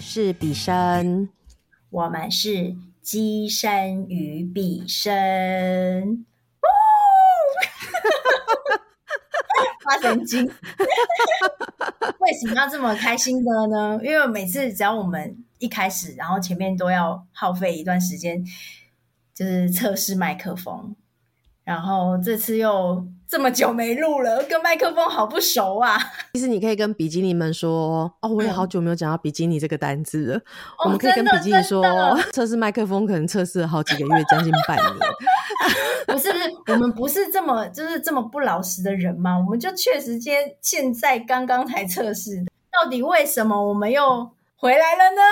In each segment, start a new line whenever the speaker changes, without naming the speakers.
是比生，
我们是鸡生与比生。发 神经！为什么要这么开心的呢？因为每次只要我们一开始，然后前面都要耗费一段时间，就是测试麦克风。然后这次又这么久没录了，跟麦克风好不熟啊！
其实你可以跟比基尼们说哦，我也好久没有讲到比基尼这个单字了。我们可以跟比基尼说，测试麦克风可能测试了好几个月，将近半年。
不 是不是，我们不是这么就是这么不老实的人吗？我们就确实间现在刚刚才测试，到底为什么我们又回来了呢？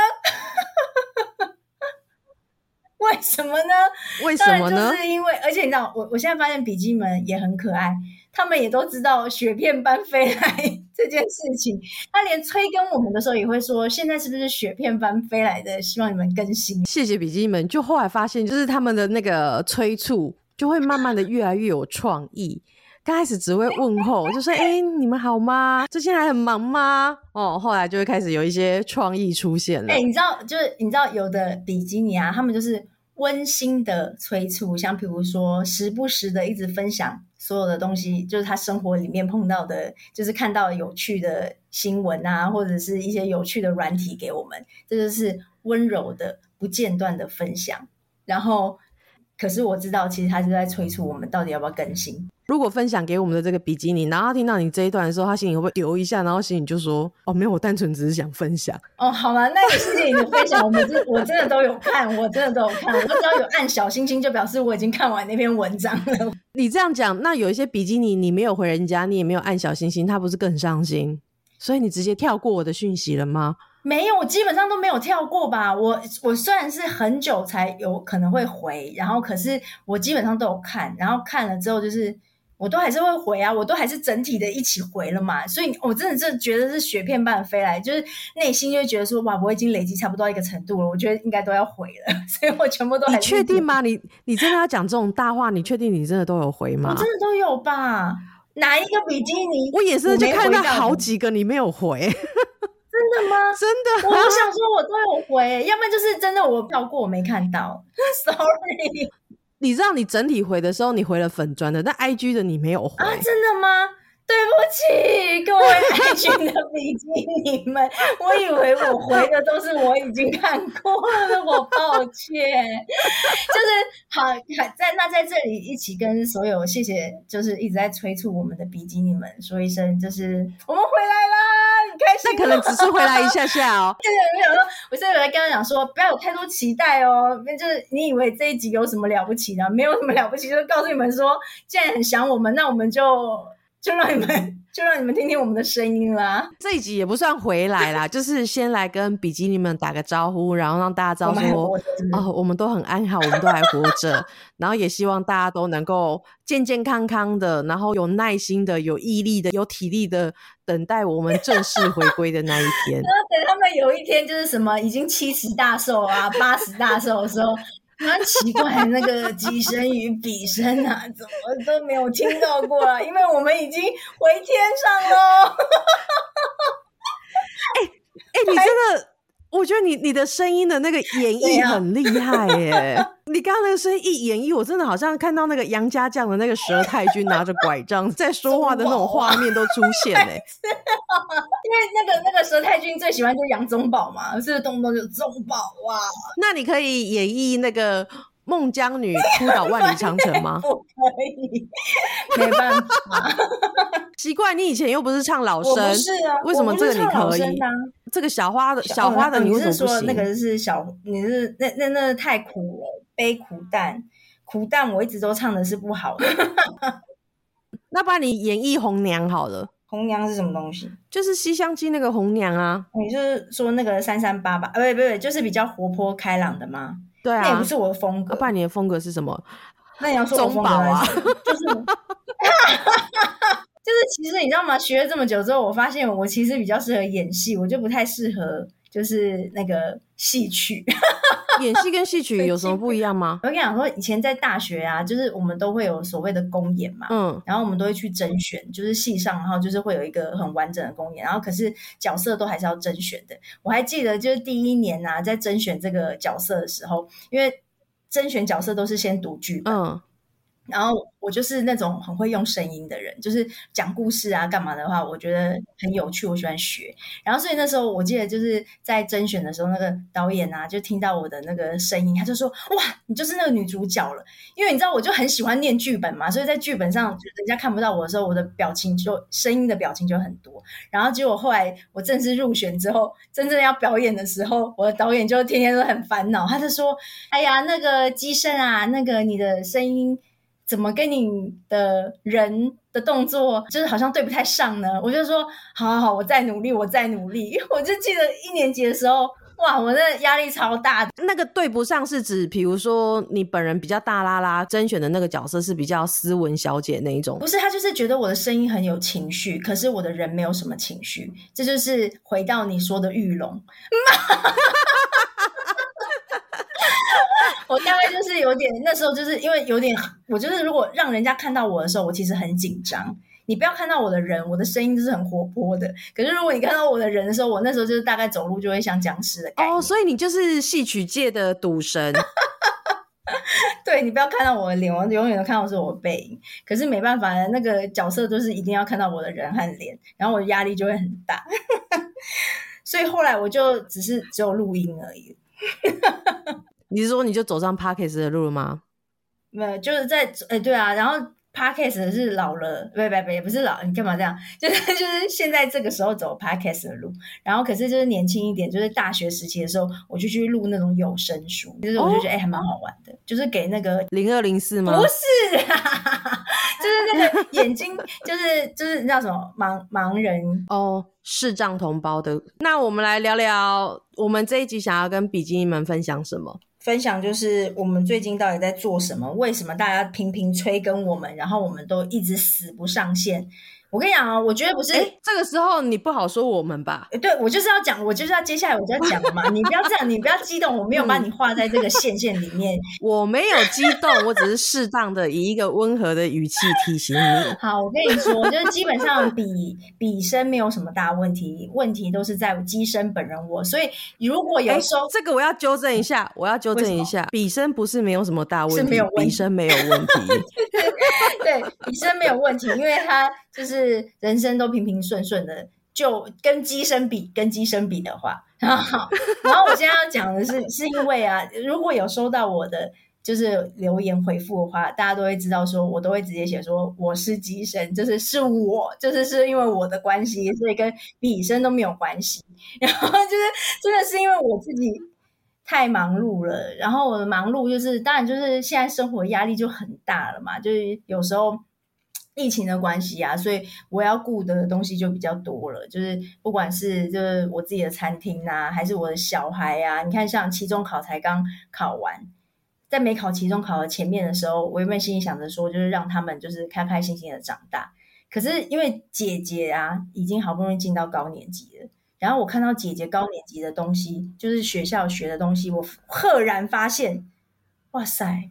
为什么呢？
为什么呢？
就是因为，而且你知道，我我现在发现笔记们也很可爱，他们也都知道雪片般飞来这件事情。他连催更我们的时候也会说：“现在是不是雪片般飞来的？希望你们更新。”
谢谢笔记们。就后来发现，就是他们的那个催促，就会慢慢的越来越有创意。刚开始只会问候，就说：“哎，你们好吗？最近还很忙吗？”哦，后来就会开始有一些创意出现了。
哎，你知道，就是你知道，有的比基尼啊，他们就是温馨的催促，像譬如说时不时的一直分享所有的东西，就是他生活里面碰到的，就是看到有趣的新闻啊，或者是一些有趣的软体给我们，这就是温柔的、不间断的分享。然后，可是我知道，其实他是在催促我们到底要不要更新。
如果分享给我们的这个比基尼，然后他听到你这一段的时候，他心里会不会留一下？然后心里就说：“哦，没有，我单纯只是想分享。”
哦，好了，那谢谢你的分享，我们真 我真的都有看，我真的都有看。我只要有按小星星，就表示我已经看完那篇文章了。
你这样讲，那有一些比基尼你没有回人家，你也没有按小星星，他不是更伤心？所以你直接跳过我的讯息了吗？
没有，我基本上都没有跳过吧。我我虽然是很久才有可能会回，然后可是我基本上都有看，然后看了之后就是。我都还是会回啊，我都还是整体的一起回了嘛，所以我真的是觉得是雪片般飞来，就是内心就觉得说哇，我已经累积差不多一个程度了，我觉得应该都要回了，所以我全部都。
你确定吗？你你真的要讲这种大话？你确定你真的都有回吗？
我真的都有吧？哪一个比基尼？
我也是，就看到好几个你没有回，真
的吗？
真的？
我想说我都有回，要不然就是真的我跳过我没看到，sorry。
你知道你整体回的时候，你回了粉砖的，但 I G 的你没有回
啊？真的吗？对不起，各位 I G 的比基尼们，我以为我回的都是我已经看过了，我抱歉。就是好，在那在这里一起跟所有谢谢，就是一直在催促我们的比基尼们说一声，就是我们回来啦。
那可能只是回来一下下哦。
对 对，没有说，我现在有在跟他讲说，不要有太多期待哦。那就是你以为这一集有什么了不起的？没有什么了不起，就是告诉你们说，既然很想我们，那我们就就让你们。就让你们听听我们的声音啦。
这一集也不算回来啦，就是先来跟比基尼们打个招呼，然后让大家知道说，哦，我们都很安好，我们都还活着。然后也希望大家都能够健健康康的，然后有耐心的、有毅力的、有体力的，等待我们正式回归的那一天。
然后等他们有一天就是什么已经七十大寿啊、八十大寿的时候。很奇怪，那个己身与彼身啊，怎么都没有听到过啊？因为我们已经回天上喽。
哎哎，你真的。我觉得你你的声音的那个演绎很厉害耶！你刚刚那个声音一演绎，我真的好像看到那个杨家将的那个佘太君拿着拐杖在说话的那种画面都出现嘞。
因为那个那个佘太君最喜欢就是杨宗保嘛，是动不动就宗保啊。
那你可以演绎那个。孟姜女哭倒万里长城吗？
不可以，没办法。
奇怪，你以前又不是唱老生，
是啊，
为什么这个你可以？这个小花的小花的，
你
是
说那个是小？你是那那那太苦了，悲苦淡，苦淡我一直都唱的是不好的。
那不然你演绎红娘好了。
红娘是什么东西？
就是《西厢记》那个红娘啊。
你是说那个三三八八？呃，不不不，就是比较活泼开朗的吗？
对啊，
那也不是我的风格。
那你的风格是什么？
那你要说
中宝啊，
就是，就是，其实你知道吗？学了这么久之后，我发现我其实比较适合演戏，我就不太适合。就是那个戏曲。
演戏跟戏曲有什么不一样吗？
我跟你讲说，以前在大学啊，就是我们都会有所谓的公演嘛，嗯，然后我们都会去甄选，就是戏上，然后就是会有一个很完整的公演，然后可是角色都还是要甄选的。我还记得就是第一年啊，在甄选这个角色的时候，因为甄选角色都是先读剧本，嗯。然后我就是那种很会用声音的人，就是讲故事啊、干嘛的话，我觉得很有趣，我喜欢学。然后所以那时候我记得就是在甄选的时候，那个导演啊就听到我的那个声音，他就说：“哇，你就是那个女主角了。”因为你知道，我就很喜欢念剧本嘛，所以在剧本上人家看不到我的时候，我的表情就声音的表情就很多。然后结果后来我正式入选之后，真正要表演的时候，我的导演就天天都很烦恼，他就说：“哎呀，那个机身啊，那个你的声音。”怎么跟你的人的动作就是好像对不太上呢？我就说，好好好，我再努力，我再努力。我就记得一年级的时候，哇，我那压力超大。
那个对不上是指，比如说你本人比较大啦啦，甄选的那个角色是比较斯文小姐那一种。
不是，他就是觉得我的声音很有情绪，可是我的人没有什么情绪。这就是回到你说的玉龙。我大概就是有点，那时候就是因为有点，我就是如果让人家看到我的时候，我其实很紧张。你不要看到我的人，我的声音就是很活泼的。可是如果你看到我的人的时候，我那时候就是大概走路就会像僵尸的。
哦，所以你就是戏曲界的赌神。
对你不要看到我的脸，我永远都看到是我的背影。可是没办法，那个角色就是一定要看到我的人和脸，然后我的压力就会很大。所以后来我就只是只有录音而已。
你是说你就走上 Parkes 的路了吗？
没有，就是在哎，对啊，然后 Parkes 是老了，不不不，也不是老，你干嘛这样？就是就是现在这个时候走 Parkes 的路，然后可是就是年轻一点，就是大学时期的时候，我就去录那种有声书，就是我就觉得哎还蛮好玩的，就是给那个
零二零四吗？
不是，就是那个眼睛，就是就是叫什么盲盲人
哦。视障同胞的，那我们来聊聊，我们这一集想要跟比基尼们分享什么？
分享就是我们最近到底在做什么？为什么大家频频催更我们，然后我们都一直死不上线？我跟你讲啊，我觉得不是
这个时候你不好说我们吧？
对，我就是要讲，我就是要接下来我就要讲嘛。你不要这样，你不要激动，我没有把你画在这个线线里面。
我没有激动，我只是适当的以一个温和的语气提醒你。
好，我跟你说，就是基本上比比声没有什么大问题，问题都是在机身本人我。所以如果有收
这个，我要纠正一下，我要纠正一下，比声不是没有什么大问题，比声没有问题。
对，比声没有问题，因为他。就是是人生都平平顺顺的，就跟机身比，跟机身比的话，然后，然后我现在要讲的是，是因为啊，如果有收到我的就是留言回复的话，大家都会知道，说我都会直接写说我是机身，就是是我，就是是因为我的关系，所以跟比身都没有关系。然后就是真的是因为我自己太忙碌了，然后我的忙碌就是，当然就是现在生活压力就很大了嘛，就是有时候。疫情的关系啊，所以我要顾的东西就比较多了。就是不管是就是我自己的餐厅啊，还是我的小孩啊，你看像期中考才刚考完，在没考期中考的前面的时候，我原本心里想着说，就是让他们就是开开心心的长大。可是因为姐姐啊，已经好不容易进到高年级了，然后我看到姐姐高年级的东西，就是学校学的东西，我赫然发现，哇塞，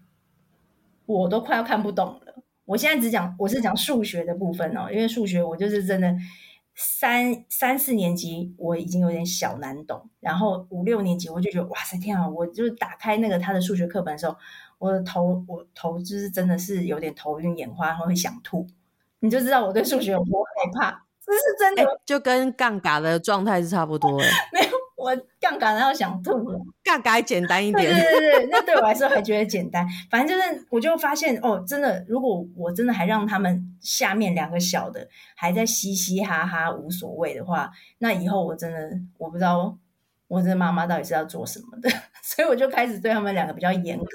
我都快要看不懂了。我现在只讲，我是讲数学的部分哦，因为数学我就是真的三三四年级我已经有点小难懂，然后五六年级我就觉得哇塞天啊！我就是打开那个他的数学课本的时候，我的头我头就是真的是有点头晕眼花，然后会想吐，你就知道我对数学有多害怕，这是真的，
就跟杠杆的状态是差不多
哎，没有。我杠杆要想吐了，
杠杆简单一点。
对对对对，那对我来说还觉得简单。反正就是，我就发现哦，真的，如果我真的还让他们下面两个小的还在嘻嘻哈哈无所谓的话，那以后我真的我不知道我这妈妈到底是要做什么的。所以我就开始对他们两个比较严格。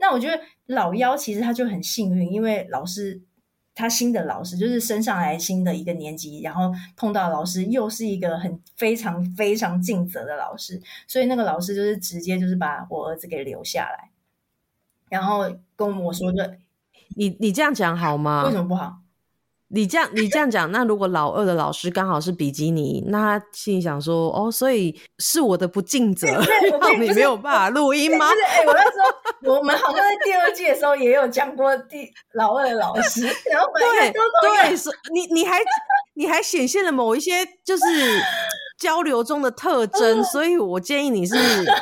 那我觉得老幺其实他就很幸运，因为老师。他新的老师就是升上来新的一个年级，然后碰到老师又是一个很非常非常尽责的老师，所以那个老师就是直接就是把我儿子给留下来，然后跟我说：“就
你你这样讲好吗？
为什么不好？
你这样你这样讲，那如果老二的老师刚好是比基尼，那他心里想说，哦，所以是我的不尽责，让你没有办法录音吗？
哎，我那时候我们好像在第二季的时候也有讲过第老二的老师，然后
对对，你你还你还显现了某一些就是交流中的特 征，所以我建议你是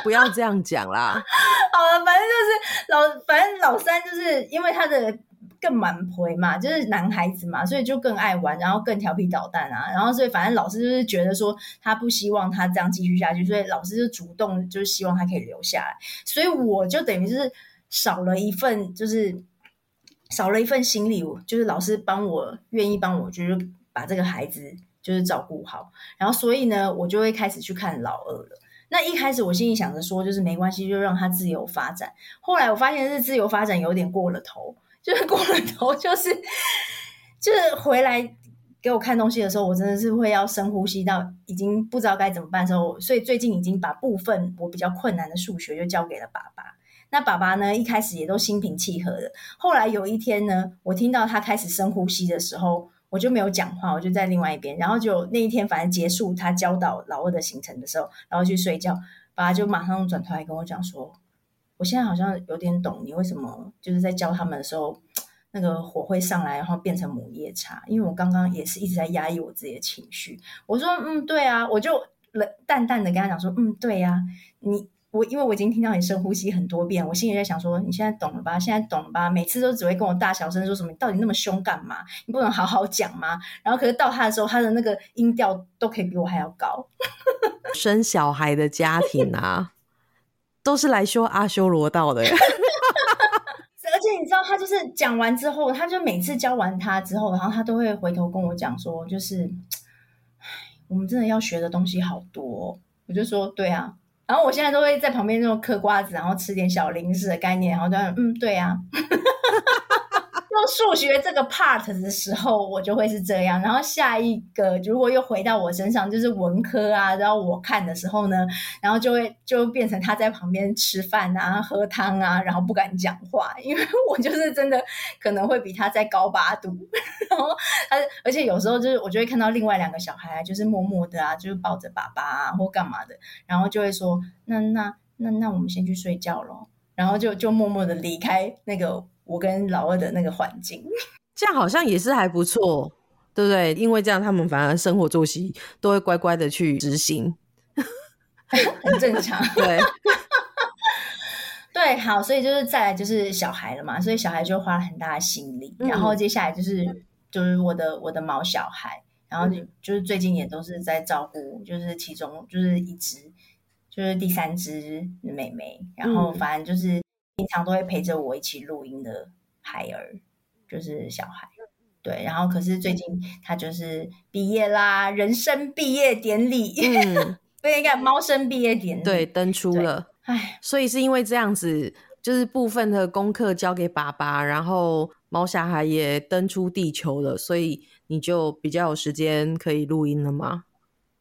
不要这样讲啦。
好了，反正就是老，反正老三就是因为他的。更蛮陪嘛，就是男孩子嘛，所以就更爱玩，然后更调皮捣蛋啊，然后所以反正老师就是觉得说他不希望他这样继续下去，所以老师就主动就是希望他可以留下来，所以我就等于是少了一份，就是少了一份心理，就是老师帮我愿意帮我，就是把这个孩子就是照顾好，然后所以呢，我就会开始去看老二了。那一开始我心里想着说，就是没关系，就让他自由发展。后来我发现是自由发展有点过了头。就是过了头，就是就是回来给我看东西的时候，我真的是会要深呼吸到已经不知道该怎么办的时候，所以最近已经把部分我比较困难的数学就交给了爸爸。那爸爸呢，一开始也都心平气和的。后来有一天呢，我听到他开始深呼吸的时候，我就没有讲话，我就在另外一边。然后就那一天，反正结束他教导老二的行程的时候，然后去睡觉，爸爸就马上转头来跟我讲说。我现在好像有点懂你为什么就是在教他们的时候，那个火会上来，然后变成母夜叉。因为我刚刚也是一直在压抑我自己的情绪。我说，嗯，对啊，我就冷淡淡的跟他讲说，嗯，对呀，你我因为我已经听到你深呼吸很多遍，我心里在想说，你现在懂了吧？现在懂了吧？每次都只会跟我大小声说什么，你到底那么凶干嘛？你不能好好讲吗？然后可是到他的时候，他的那个音调都可以比我还要高。
生小孩的家庭啊。都是来修阿修罗道的，而
且你知道，他就是讲完之后，他就每次教完他之后，然后他都会回头跟我讲说，就是，我们真的要学的东西好多。我就说，对啊，然后我现在都会在旁边那种嗑瓜子，然后吃点小零食的概念，然后就嗯，对啊。数学这个 part 的时候，我就会是这样。然后下一个，如果又回到我身上，就是文科啊。然后我看的时候呢，然后就会就变成他在旁边吃饭啊、喝汤啊，然后不敢讲话，因为我就是真的可能会比他再高八度。然后他，而且有时候就是我就会看到另外两个小孩，就是默默的啊，就是抱着爸爸啊或干嘛的，然后就会说：“那那那那我们先去睡觉咯。然后就就默默的离开那个。我跟老二的那个环境，
这样好像也是还不错，对不对？因为这样他们反而生活作息都会乖乖的去执行，
很正常。
对，
对，好，所以就是再来就是小孩了嘛，所以小孩就花了很大的心力。然后接下来就是就是我的我的毛小孩，然后就就是最近也都是在照顾，就是其中就是一只就是第三只妹妹，然后反正就是。平常都会陪着我一起录音的孩儿，就是小孩，对。然后可是最近他就是毕业啦，人生毕业典礼，嗯，对，应该猫生毕业典礼，
对，登出了。唉，所以是因为这样子，就是部分的功课交给爸爸，然后猫小孩也登出地球了，所以你就比较有时间可以录音了吗？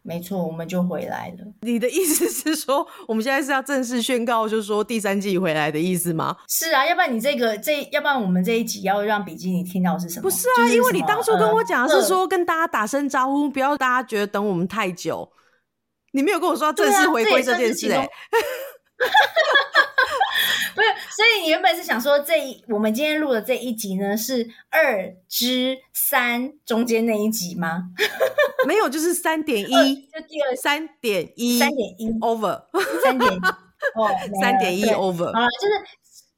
没错，我们就回来了。
你的意思是说，我们现在是要正式宣告，就是说第三季回来的意思吗？
是啊，要不然你这个这，要不然我们这一集要让比基尼听到是什么？
不是啊，因为你当初跟我讲是说跟大家打声招呼，不要大家觉得等我们太久。你没有跟我说要正式回归这件事哎。
所以你原本是想说，这一我们今天录的这一集呢，是二之三中间那一集吗？
没有，就是三点一，
就第二
三点一，
三点一
over，
三点哦，
三点一 over。
好了，就是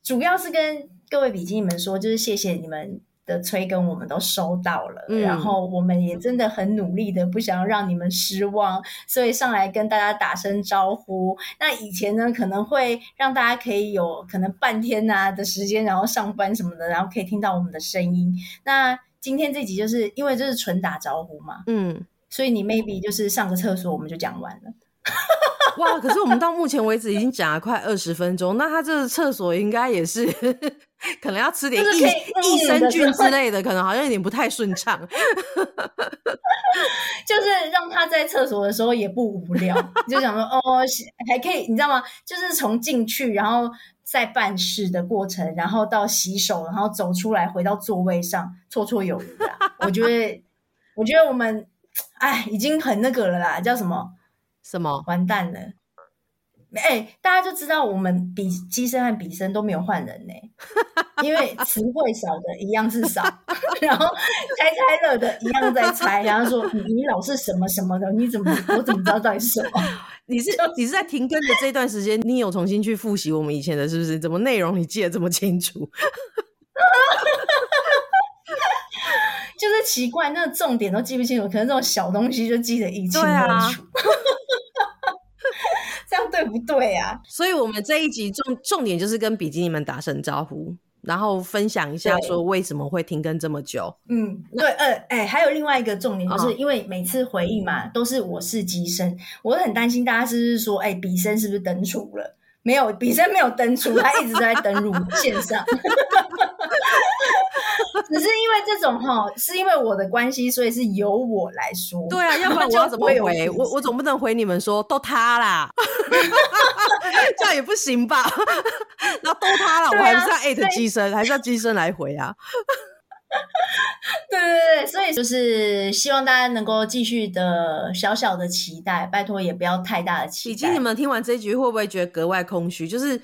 主要是跟各位笔记们说，就是谢谢你们。的催更我们都收到了，然后我们也真的很努力的，不想要让你们失望，所以上来跟大家打声招呼。那以前呢，可能会让大家可以有可能半天呐的时间，然后上班什么的，然后可以听到我们的声音。那今天这集就是因为这是纯打招呼嘛，嗯，所以你 maybe 就是上个厕所，我们就讲完了。
哇！可是我们到目前为止已经讲了快二十分钟，那他这个厕所应该也是可能要吃点益益生菌之类的，可能好像有点不太顺畅。
就是让他在厕所的时候也不无聊，就想说哦，还可以，你知道吗？就是从进去，然后在办事的过程，然后到洗手，然后走出来，回到座位上，绰绰有余的。我觉得，我觉得我们，哎，已经很那个了啦，叫什么？
什么？
完蛋了！哎，大家就知道我们比机身和笔身都没有换人呢，因为词汇少的一样是少，然后猜猜乐的一样在猜，然后说你老是什么什么的，你怎么我怎么知道到底是什么？
你是你是在停更的这段时间，你有重新去复习我们以前的，是不是？怎么内容你记得这么清楚？
就是奇怪，那重点都记不清楚，可能这种小东西就记得一清二楚。对不对啊？
所以，我们这一集重重点就是跟比基尼们打声招呼，然后分享一下说为什么会停更这么久。
嗯，对，呃，哎，还有另外一个重点，就是因为每次回应嘛，都是我是机身，我很担心大家是不是说，哎，比生是不是登出了？没有，比生没有登出，他一直在登录线上。只是因为这种哈，是因为我的关系，所以是由我来说。
对啊，要不然我要怎么回？我我总不能回你们说都他啦，这样也不行吧？那都他了，我还是要艾特机身，还是要机身来回啊？
对对对，所以就是希望大家能够继续的小小的期待，拜托也不要太大的期待。
以及你们听完这局会不会觉得格外空虚？就是。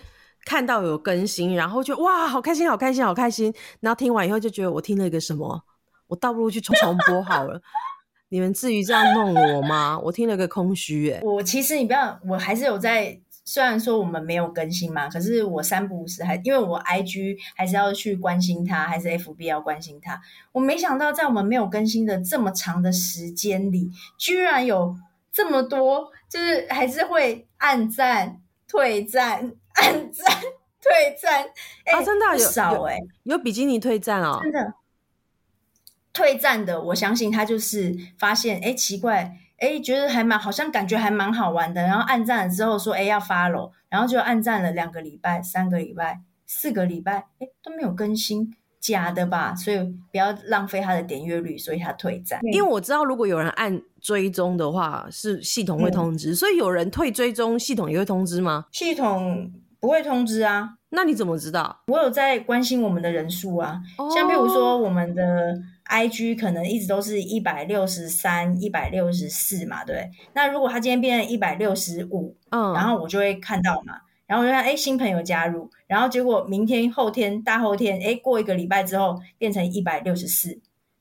看到有更新，然后就哇，好开心，好开心，好开心。然后听完以后就觉得我听了一个什么，我倒不如去重重播好了。你们至于这样弄我吗？我听了个空虚哎。
我其实你不要，我还是有在。虽然说我们没有更新嘛，可是我三不五时还因为我 I G 还是要去关心他，还是 F B 要关心他。我没想到在我们没有更新的这么长的时间里，居然有这么多，就是还是会按赞、退赞。暗战。退战，哎，
真的
有少哎，
有比基尼退战哦，
真的。退战的，我相信他就是发现，哎，奇怪，哎，觉得还蛮好像感觉还蛮好玩的，然后暗战了之后说，哎，要 follow，然后就暗战了两个礼拜、三个礼拜、四个礼拜，哎，都没有更新。假的吧，所以不要浪费他的点阅率，所以他退赞。
因为我知道，如果有人按追踪的话，是系统会通知，所以有人退追踪，系统也会通知吗？
系统不会通知啊。
那你怎么知道？
我有在关心我们的人数啊，像比如说我们的 IG 可能一直都是一百六十三、一百六十四嘛，对。那如果他今天变成一百六十五，嗯，然后我就会看到嘛。然后我就看，哎，新朋友加入，然后结果明天、后天、大后天，哎，过一个礼拜之后变成一百六十四，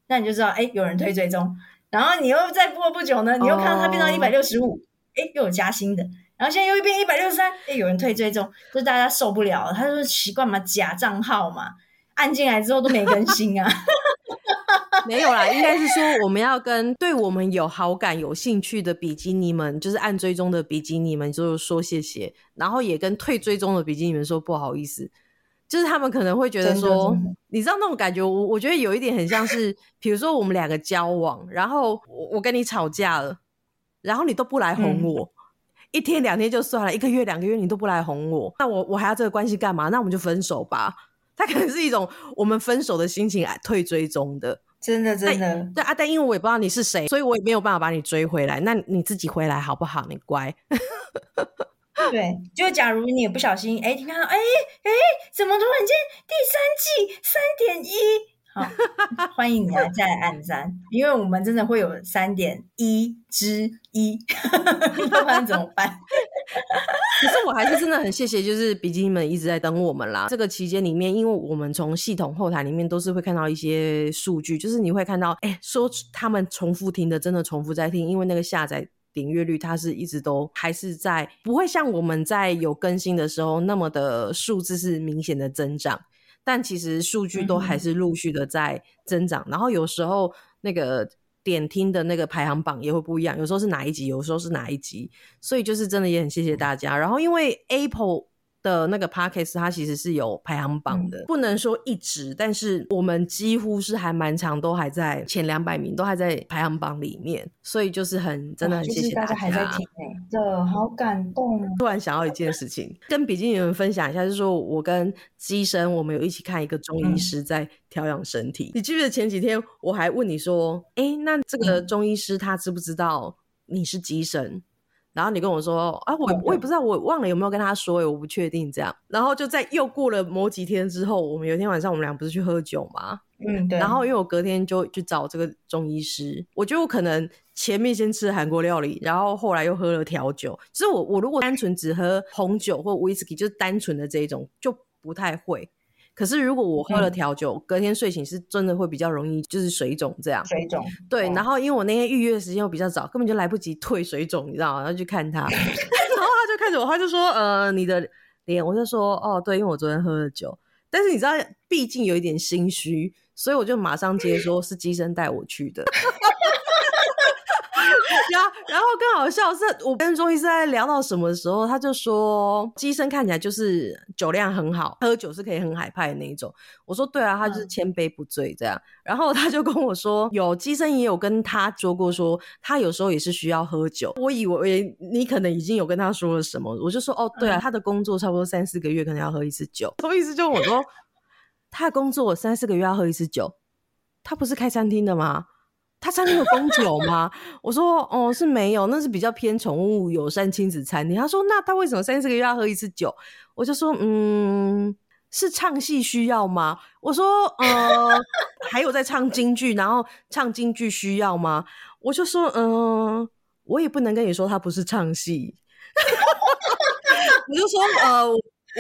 那你就知道，哎，有人推追踪。然后你又再过不久呢，你又看到它变到一百六十五，哎，又有加薪的。然后现在又变一百六十三，哎，有人推追踪，就大家受不了，他就是习惯嘛，假账号嘛，按进来之后都没更新啊。
没有啦，应该是说我们要跟对我们有好感、有兴趣的比基尼们，就是按追踪的比基尼们，就是说谢谢。然后也跟退追踪的比基尼们说不好意思，就是他们可能会觉得说，你知道那种感觉，我我觉得有一点很像是，比如说我们两个交往，然后我我跟你吵架了，然后你都不来哄我，一天两天就算了，一个月两个月你都不来哄我，那我我还要这个关系干嘛？那我们就分手吧。他可能是一种我们分手的心情来退追踪的。
真的真的，
对啊，但因为我也不知道你是谁，所以我也没有办法把你追回来。那你自己回来好不好？你乖。
对，就假如你也不小心，哎，你看到，哎哎，怎么突然间第三季三点一？好，欢迎你来再来按赞，因为我们真的会有三点一之一，不然怎么办？
可是我还是真的很谢谢，就是比基尼们一直在等我们啦。这个期间里面，因为我们从系统后台里面都是会看到一些数据，就是你会看到，哎，说他们重复听的，真的重复在听，因为那个下载点阅率它是一直都还是在，不会像我们在有更新的时候那么的数字是明显的增长，但其实数据都还是陆续的在增长。然后有时候那个。点听的那个排行榜也会不一样，有时候是哪一集，有时候是哪一集，所以就是真的也很谢谢大家。然后因为 Apple。的那个 podcast 它其实是有排行榜的，不能说一直，但是我们几乎是还蛮长，都还在前两百名，都还在排行榜里面，所以就是很真的很谢谢
大家还在听的好感动。
突然想到一件事情，跟比基尼们分享一下，就是说我跟机生我们有一起看一个中医师在调养身体。你记不记得前几天我还问你说，哎，那这个中医师他知不知道你是机生？然后你跟我说啊，我我也不知道，我忘了有没有跟他说，我不确定这样。然后就在又过了某几天之后，我们有一天晚上我们俩不是去喝酒吗？
嗯，对。
然后因为我隔天就去找这个中医师，我觉得我可能前面先吃韩国料理，然后后来又喝了调酒。其实我我如果单纯只喝红酒或 whisky，就是单纯的这一种就不太会。可是如果我喝了调酒，隔天睡醒是真的会比较容易就是水肿这样。
水肿。
对，然后因为我那天预约的时间又比较早，根本就来不及退水肿，你知道吗？然后去看他，然后他就看着我，他就说：“呃，你的脸。”我就说：“哦，对，因为我昨天喝了酒。”但是你知道，毕竟有一点心虚。所以我就马上接说，是机生带我去的。然后，然后更好笑是，我跟钟医师在聊到什么时候，他就说机生看起来就是酒量很好，喝酒是可以很海派的那一种。我说对啊，他就是千杯不醉这样。然后他就跟我说，有机生也有跟他说过，说他有时候也是需要喝酒。我以为你可能已经有跟他说了什么，我就说哦，对啊，他的工作差不多三四个月可能要喝一次酒。钟医师就我说。他的工作三四个月要喝一次酒，他不是开餐厅的吗？他餐厅有供 酒吗？我说哦是没有，那是比较偏宠物友善亲子餐厅。他说那他为什么三四个月要喝一次酒？我就说嗯是唱戏需要吗？我说呃还有在唱京剧，然后唱京剧需要吗？我就说嗯我也不能跟你说他不是唱戏，我就说呃。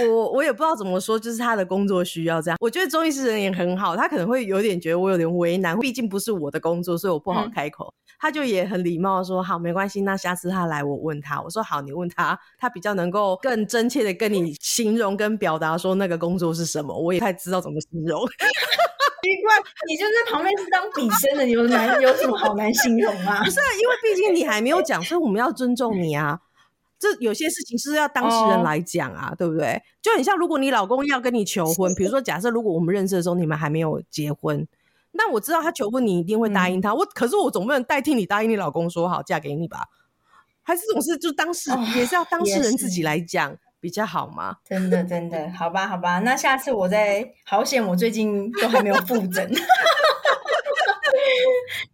我我也不知道怎么说，就是他的工作需要这样。我觉得中医师人也很好，他可能会有点觉得我有点为难，毕竟不是我的工作，所以我不好开口。他就也很礼貌说：“好，没关系，那下次他来我问他。”我说：“好，你问他，他比较能够更真切的跟你形容跟表达说那个工作是什么。”我也太知道怎么形容。
奇怪，你就在旁边是当笔生的，有难有什么好难形容啊？
不是，因为毕竟你还没有讲，所以我们要尊重你啊。这有些事情是要当事人来讲啊，对不对？就很像如果你老公要跟你求婚，比如说假设如果我们认识的时候你们还没有结婚，那我知道他求婚你一定会答应他。我可是我总不能代替你答应你老公说好嫁给你吧？还是这种事就当事也是要当事人自己来讲比较好吗？
真的真的，好吧好吧，那下次我再好险，我最近都还没有复诊，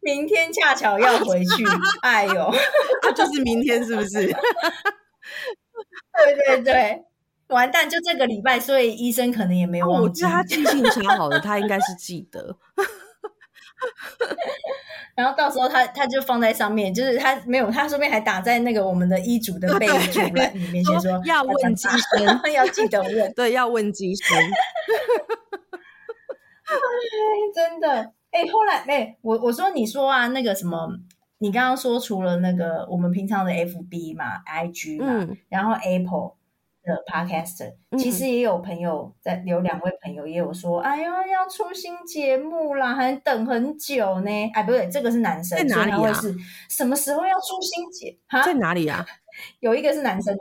明天恰巧要回去，哎呦，
就是明天是不是？
对对对，完蛋！就这个礼拜，所以医生可能也没有忘
记。他记性超好的，他应该是记得。
然后到时候他他就放在上面，就是他没有，他顺便还打在那个我们的医嘱的备注栏里面，先说
要问机生，
要记得问。
对，要问机生。
真的，哎，后来哎，我我说你说啊，那个什么。你刚刚说除了那个我们平常的 FB 嘛、IG 嘛，然后 Apple 的 Podcast，其实也有朋友在，有两位朋友也有说，哎呀，要出新节目啦，还等很久呢。哎，不对，这个是男生，
在哪里
啊？是什么时候要出新节？
哈在哪里啊？
有一个是男生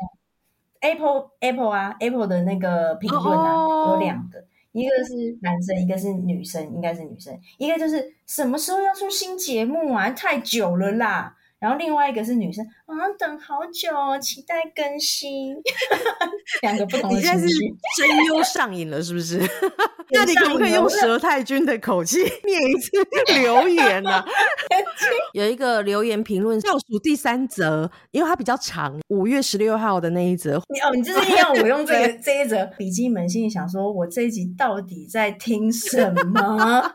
，Apple Apple 啊，Apple 的那个评论啊，有两个。一个是男生，一个是女生，应该是女生。一个就是什么时候要出新节目啊？太久了啦。然后另外一个是女生，啊，等好久，期待更新。两个不同的情绪，
真优上瘾了，是不是？那你可不可以用佘太君的口气 念一次留言呢？有一个留言评论，倒数第三则，因为它比较长，五月十六号的那一则。
你哦，你就是要我用这个这一则笔记本，心里想说，我这一集到底在听什么？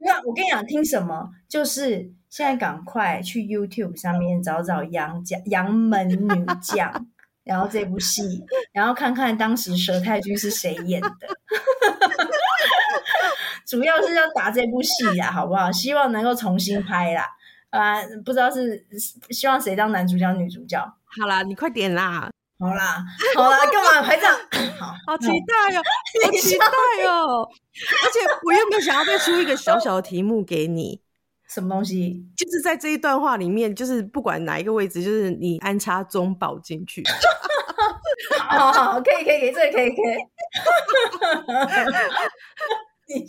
那我跟你讲，听什么？就是现在赶快去 YouTube 上面找找《杨家杨门女将》，然后这部戏，然后看看当时佘太君是谁演的。主要是要打这部戏呀，好不好？希望能够重新拍啦。啊，不知道是希望谁当男主角、女主角。
好啦，你快点啦！
好啦，好啦，干嘛拍照？好，
好期待哦，好期待哦！而且我又没有想要再出一个小小的题目给你，
什么东西？
就是在这一段话里面，就是不管哪一个位置，就是你安插中宝进去。
好好好，可以可以可以，这个可以可以。你现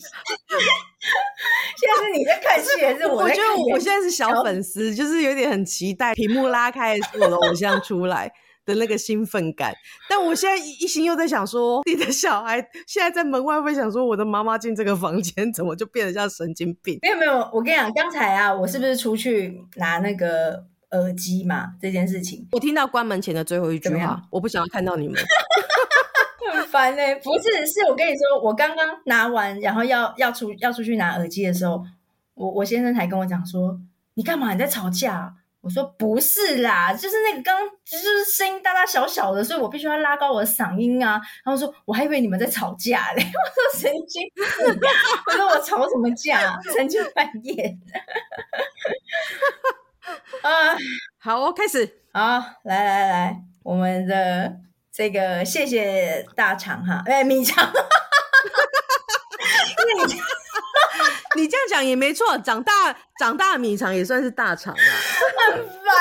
在是你在看戏还是我？
我觉得我现在是小粉丝，就是有点很期待屏幕拉开我的偶像出来。的那个兴奋感，但我现在一心又在想说，你的小孩现在在门外会想说，我的妈妈进这个房间怎么就变得像神经病？
没有没有，我跟你讲，刚才啊，我是不是出去拿那个耳机嘛这件事情。
我听到关门前的最后一句话，我不想要看到你们。
很烦哎，不是，是我跟你说，我刚刚拿完，然后要要出要出去拿耳机的时候，我我先生才跟我讲说，你干嘛你在吵架？我说不是啦，就是那个刚就是声音大大小小的，所以我必须要拉高我的嗓音啊。然后说我还以为你们在吵架嘞，我说神经，我说我吵什么架？三更半夜。
啊，好，我开始，
好，来来来，我们的这个谢谢大肠哈，哎，米肠，
你。你这样讲也没错，长大长大米肠也算是大肠啊，
很烦。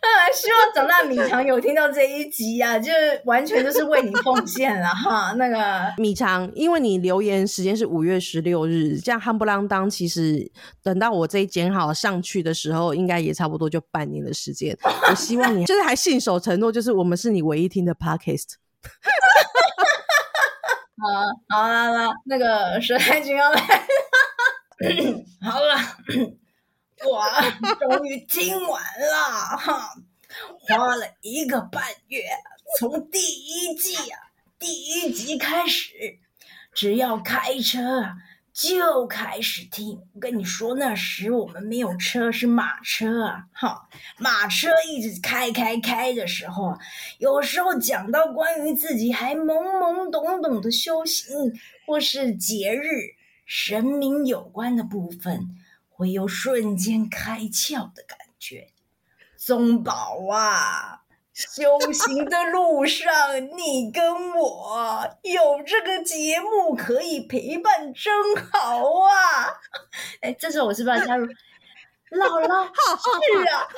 啊，希望长大米肠有听到这一集啊，就是完全就是为你奉献了哈。那个
米肠，因为你留言时间是五月十六日，这样夯不啷当，其实等到我这一剪好上去的时候，应该也差不多就半年的时间。我希望你 就是还信守承诺，就是我们是你唯一听的 podcast。
啊，好啦啦，那个蛇太君要来了，好了，我，终于今晚了哈，花了一个半月，从第一季啊第一集开始，只要开车。就开始听，我跟你说，那时我们没有车，是马车啊，哈，马车一直开开开的时候，有时候讲到关于自己还懵懵懂懂的修行或是节日、神明有关的部分，会有瞬间开窍的感觉。宗宝啊！修行的路上，你跟我有这个节目可以陪伴，真好啊！哎，这时候我是不是要加入？姥姥，是啊，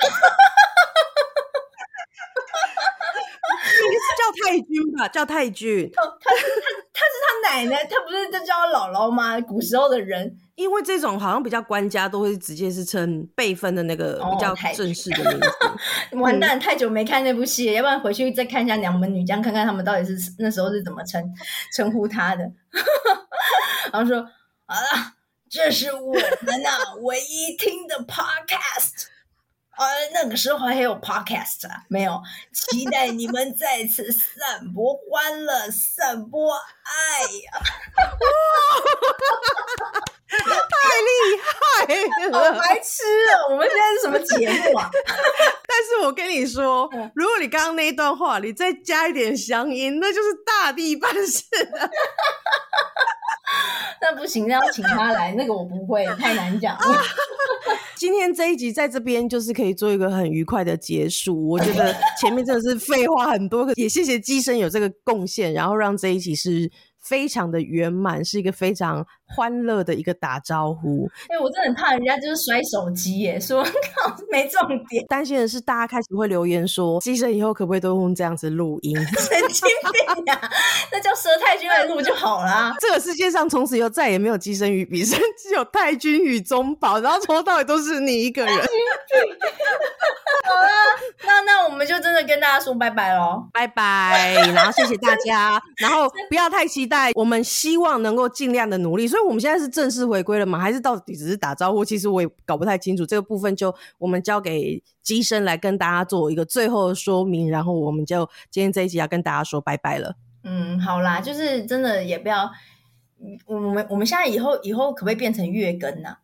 你是叫太君吧？叫太君。
哦，他是他，他是他奶奶，他不是在叫姥姥吗？古时候的人。
因为这种好像比较官家，都会直接是称辈分的那个比较正式的名字。
完蛋，太久没看那部戏，要不然回去再看一下《娘门女将》，看看他们到底是那时候是怎么称称呼他的。然后说：“好了，这是我们啊唯一听的 Podcast。啊，那个时候还有 Podcast 啊？没有？期待你们再次散播欢乐，散播爱呀！”
太厉害
了，好白痴哦！我们现在是什么节目啊？
但是我跟你说，如果你刚刚那一段话，你再加一点乡音，那就是大地办事了。
那不行，那要请他来，那个我不会，太难讲。
今天这一集在这边就是可以做一个很愉快的结束。我觉得前面真的是废话很多，也谢谢机身有这个贡献，然后让这一集是。非常的圆满，是一个非常欢乐的一个打招呼。
哎，我真的很怕人家就是摔手机耶，说 靠没重点。
担心的是大家开始会留言说，机生以后可不可以都用这样子录音？
神经病呀！那叫佘太君来录就好了。
这个世界上从此以后再也没有机生与比生，只有太君与宗宝，然后从头到尾都是你一个人。
好了，那那我们就真的跟大家说拜拜喽，
拜拜，然后谢谢大家，然后不要太期待，我们希望能够尽量的努力。所以我们现在是正式回归了吗？还是到底只是打招呼？其实我也搞不太清楚这个部分，就我们交给机身来跟大家做一个最后的说明，然后我们就今天这一集要跟大家说拜拜了。
嗯，好啦，就是真的也不要，我们我们现在以后以后可不可以变成月更呢？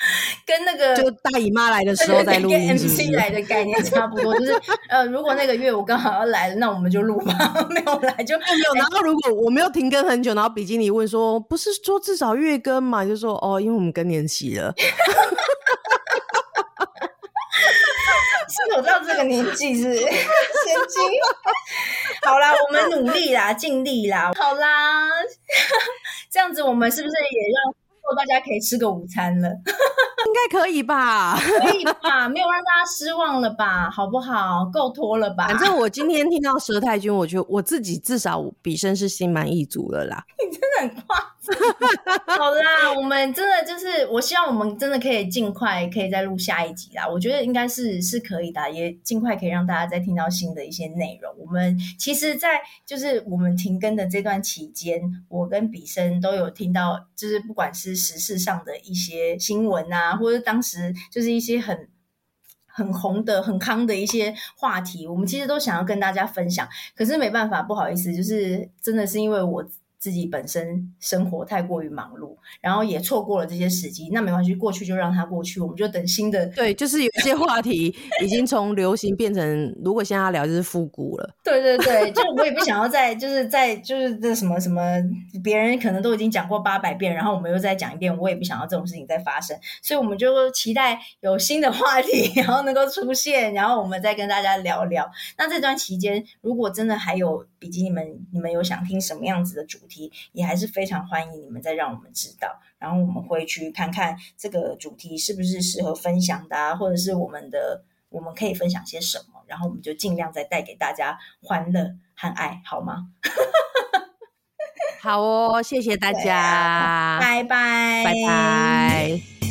跟那个
就大姨妈来的时候再录音
，MC 来的概念差不多，就是呃，如果那个月我刚好要来了，那我们就录吧，没有来就没有。
然后如果我没有停更很久，然后比基尼问说，不是说至少月更嘛？就说哦，因为我们更年期了，
是有到这个年纪是神经。好啦，我们努力啦，尽力啦，好啦，这样子我们是不是也让？大家可以吃个午餐了，应
该可以吧？
可以吧？没有让大家失望了吧？好不好？够拖了吧？
反正我今天听到佘太君，我觉得我自己至少比生是心满意足了啦。
你真的很夸张。好啦，我们真的就是，我希望我们真的可以尽快可以再录下一集啦。我觉得应该是是可以的，也尽快可以让大家再听到新的一些内容。我们其实，在就是我们停更的这段期间，我跟比生都有听到，就是不管是时事上的一些新闻啊，或者当时就是一些很很红的、很康的一些话题，我们其实都想要跟大家分享。可是没办法，不好意思，就是真的是因为我。自己本身生活太过于忙碌，然后也错过了这些时机，那没关系，过去就让它过去，我们就等新的。
对，就是有一些话题已经从流行变成，如果现在聊就是复古了。
对对对，就我也不想要再就是在就是这什么什么，别人可能都已经讲过八百遍，然后我们又再讲一遍，我也不想要这种事情再发生，所以我们就期待有新的话题，然后能够出现，然后我们再跟大家聊聊。那这段期间，如果真的还有比基你们你们有想听什么样子的主？题也还是非常欢迎你们再让我们知道，然后我们会去看看这个主题是不是适合分享的，啊，或者是我们的我们可以分享些什么，然后我们就尽量再带给大家欢乐和爱，好吗？
好哦，谢谢大家，
拜拜，
拜拜。